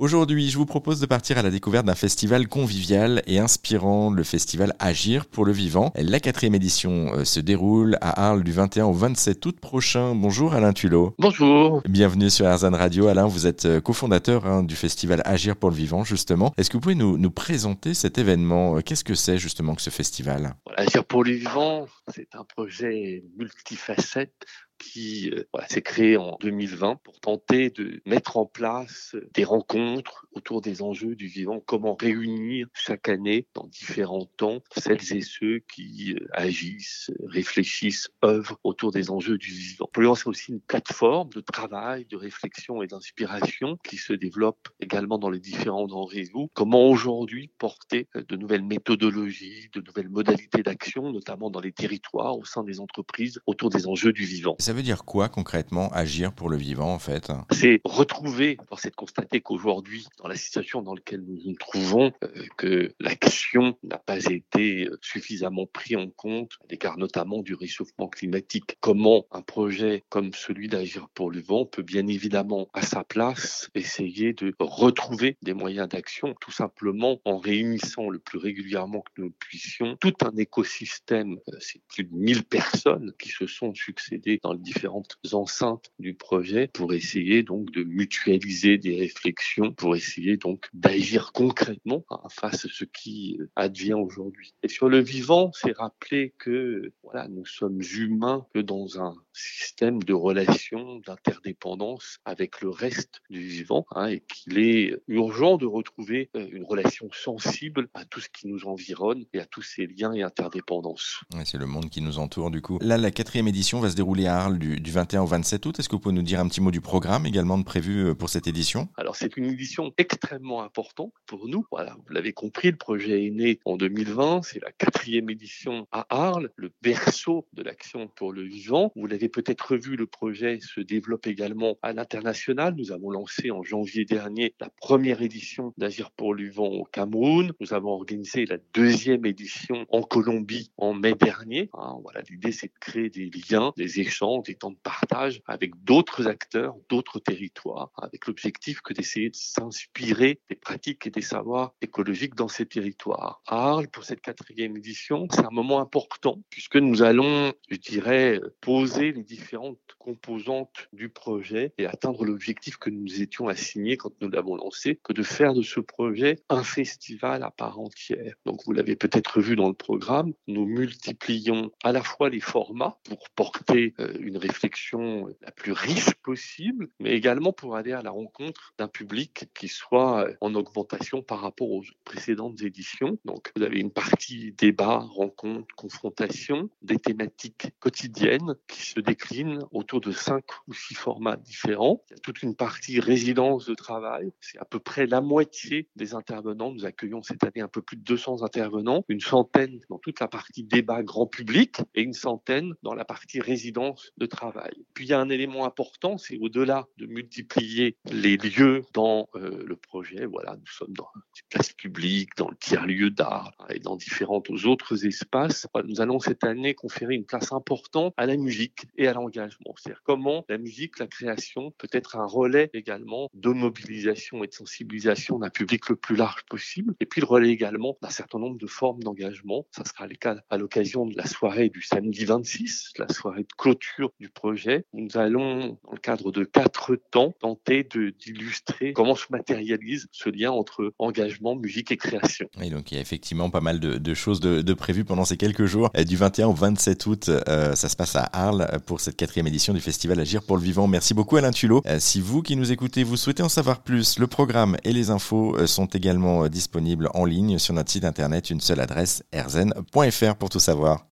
Aujourd'hui, je vous propose de partir à la découverte d'un festival convivial et inspirant, le festival Agir pour le vivant. La quatrième édition euh, se déroule à Arles du 21 au 27 août prochain. Bonjour Alain Tulot. Bonjour. Bienvenue sur Arzan Radio. Alain, vous êtes euh, cofondateur hein, du festival Agir pour le vivant, justement. Est-ce que vous pouvez nous, nous présenter cet événement? Euh, Qu'est-ce que c'est justement que ce festival? Agir pour le vivant, c'est un projet multifacette qui euh, voilà, s'est créé en 2020 pour tenter de mettre en place des rencontres autour des enjeux du vivant, comment réunir chaque année dans différents temps celles et ceux qui euh, agissent, réfléchissent, œuvrent autour des enjeux du vivant. Pour c'est aussi une plateforme de travail, de réflexion et d'inspiration qui se développe également dans les différents réseaux. Comment aujourd'hui porter euh, de nouvelles méthodologies, de nouvelles modalités d'action, notamment dans les territoires, au sein des entreprises, autour des enjeux du vivant. Ça veut dire quoi concrètement agir pour le vivant en fait? C'est retrouver, c'est de constater qu'aujourd'hui, dans la situation dans laquelle nous nous trouvons, euh, que l'action n'a pas été euh, suffisamment prise en compte à l'égard notamment du réchauffement climatique. Comment un projet comme celui d'agir pour le vivant peut bien évidemment à sa place essayer de retrouver des moyens d'action tout simplement en réunissant le plus régulièrement que nous puissions tout un écosystème, euh, c'est plus de 1000 personnes qui se sont succédées dans différentes enceintes du projet pour essayer donc de mutualiser des réflexions, pour essayer donc d'agir concrètement face à ce qui advient aujourd'hui. Et sur le vivant, c'est rappeler que voilà, nous sommes humains que dans un système de relations, d'interdépendance avec le reste du vivant, hein, et qu'il est urgent de retrouver euh, une relation sensible à tout ce qui nous environne et à tous ces liens et interdépendances. c'est le monde qui nous entoure du coup. Là, la quatrième édition va se dérouler à du, 21 au 27 août. Est-ce que vous pouvez nous dire un petit mot du programme également prévu euh, pour cette édition? Alors c'est une édition extrêmement importante pour nous. Voilà, vous l'avez compris, le projet est né en 2020. C'est la quatrième édition à Arles, le berceau de l'action pour le vivant. Vous l'avez peut-être vu, le projet se développe également à l'international. Nous avons lancé en janvier dernier la première édition d'Agir pour le vivant au Cameroun. Nous avons organisé la deuxième édition en Colombie en mai dernier. Hein, voilà, l'idée c'est de créer des liens, des échanges des temps de partage avec d'autres acteurs, d'autres territoires, avec l'objectif que d'essayer de s'inspirer des pratiques et des savoirs écologiques dans ces territoires. Arles, pour cette quatrième édition, c'est un moment important puisque nous allons, je dirais, poser les différentes composantes du projet et atteindre l'objectif que nous étions assignés quand nous l'avons lancé, que de faire de ce projet un festival à part entière. Donc vous l'avez peut-être vu dans le programme, nous multiplions à la fois les formats pour porter euh, une réflexion la plus riche possible, mais également pour aller à la rencontre d'un public qui soit en augmentation par rapport aux précédentes éditions. Donc, vous avez une partie débat, rencontre, confrontation, des thématiques quotidiennes qui se déclinent autour de cinq ou six formats différents. Il y a toute une partie résidence de travail. C'est à peu près la moitié des intervenants. Nous accueillons cette année un peu plus de 200 intervenants, une centaine dans toute la partie débat grand public et une centaine dans la partie résidence de travail. Puis il y a un élément important, c'est au-delà de multiplier les lieux dans euh, le projet, voilà, nous sommes dans une place publique, dans le tiers-lieu d'art et dans différents autres espaces. Nous allons cette année conférer une place importante à la musique et à l'engagement. C'est-à-dire comment la musique, la création peut être un relais également de mobilisation et de sensibilisation d'un public le plus large possible. Et puis le relais également d'un certain nombre de formes d'engagement. Ça sera le cas à l'occasion de la soirée du samedi 26, la soirée de clôture du projet. Nous allons, dans le cadre de quatre temps, tenter d'illustrer comment se matérialise ce lien entre engagement, musique et création. Et donc il y a effectivement pas mal de, choses de, prévues pendant ces quelques jours. Du 21 au 27 août, euh, ça se passe à Arles pour cette quatrième édition du festival Agir pour le vivant. Merci beaucoup Alain Tulot. Euh, si vous qui nous écoutez, vous souhaitez en savoir plus, le programme et les infos euh, sont également disponibles en ligne sur notre site internet, une seule adresse, erzen.fr pour tout savoir.